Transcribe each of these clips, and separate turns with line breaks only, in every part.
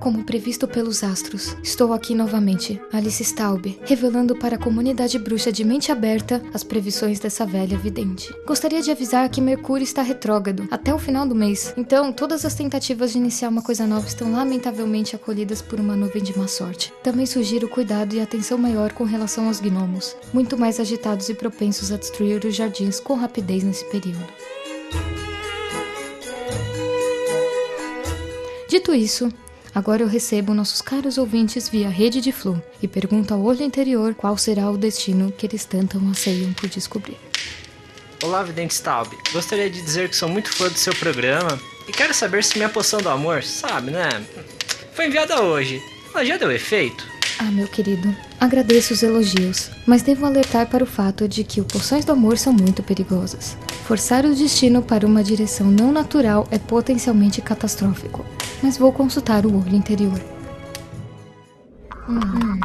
Como previsto pelos astros, estou aqui novamente, Alice Staub, revelando para a comunidade bruxa de mente aberta as previsões dessa velha vidente. Gostaria de avisar que Mercúrio está retrógrado até o final do mês, então todas as tentativas de iniciar uma coisa nova estão lamentavelmente acolhidas por uma nuvem de má sorte. Também sugiro cuidado e atenção maior com relação aos gnomos, muito mais agitados e propensos a destruir os jardins com rapidez nesse período. Dito isso, Agora eu recebo nossos caros ouvintes via rede de Flu e pergunto ao olho interior qual será o destino que eles tanto anseiam por descobrir.
Olá, Vidente Staub. Gostaria de dizer que sou muito fã do seu programa e quero saber se minha poção do amor, sabe, né? Foi enviada hoje. Ela já deu efeito?
Ah, meu querido, agradeço os elogios, mas devo alertar para o fato de que poções do amor são muito perigosas. Forçar o destino para uma direção não natural é potencialmente catastrófico mas vou consultar o olho interior. Hum.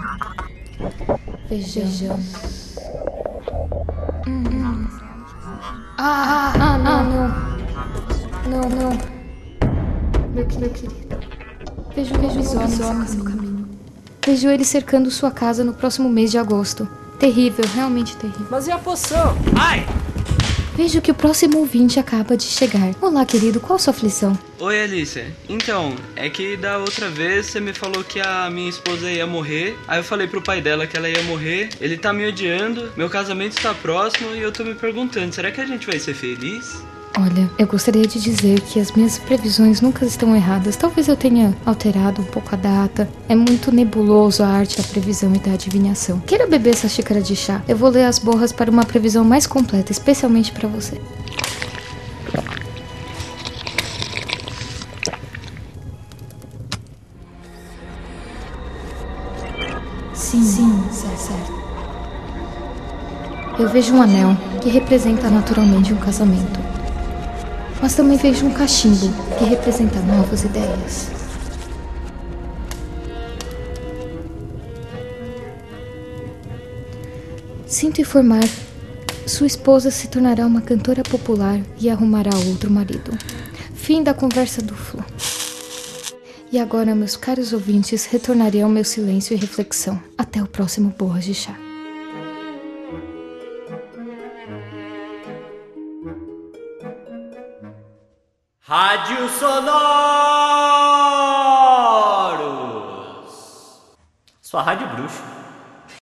Vejamos. Hum. Ah, ah, não, não. Não, não. Meu querido. Vejo, vejo lobisomens no caminho. Vejo ele cercando sua casa no próximo mês de agosto. Terrível, realmente terrível.
Mas e a poção? Ai!
Vejo que o próximo ouvinte acaba de chegar. Olá, querido, qual sua aflição?
Oi, Alice. Então, é que da outra vez você me falou que a minha esposa ia morrer. Aí eu falei pro pai dela que ela ia morrer. Ele tá me odiando, meu casamento está próximo e eu tô me perguntando: será que a gente vai ser feliz?
Olha, eu gostaria de dizer que as minhas previsões nunca estão erradas. Talvez eu tenha alterado um pouco a data. É muito nebuloso a arte da previsão e da adivinhação. Queira beber essa xícara de chá? Eu vou ler as borras para uma previsão mais completa, especialmente para você. Sim, sim, certo. Eu vejo um anel que representa naturalmente um casamento mas também vejo um cachimbo que representa novas ideias. Sinto informar, sua esposa se tornará uma cantora popular e arrumará outro marido. Fim da conversa do Flo. E agora, meus caros ouvintes, retornarei ao meu silêncio e reflexão. Até o próximo Borras de Chá.
Rádio Sonoros. Sua rádio bruxo.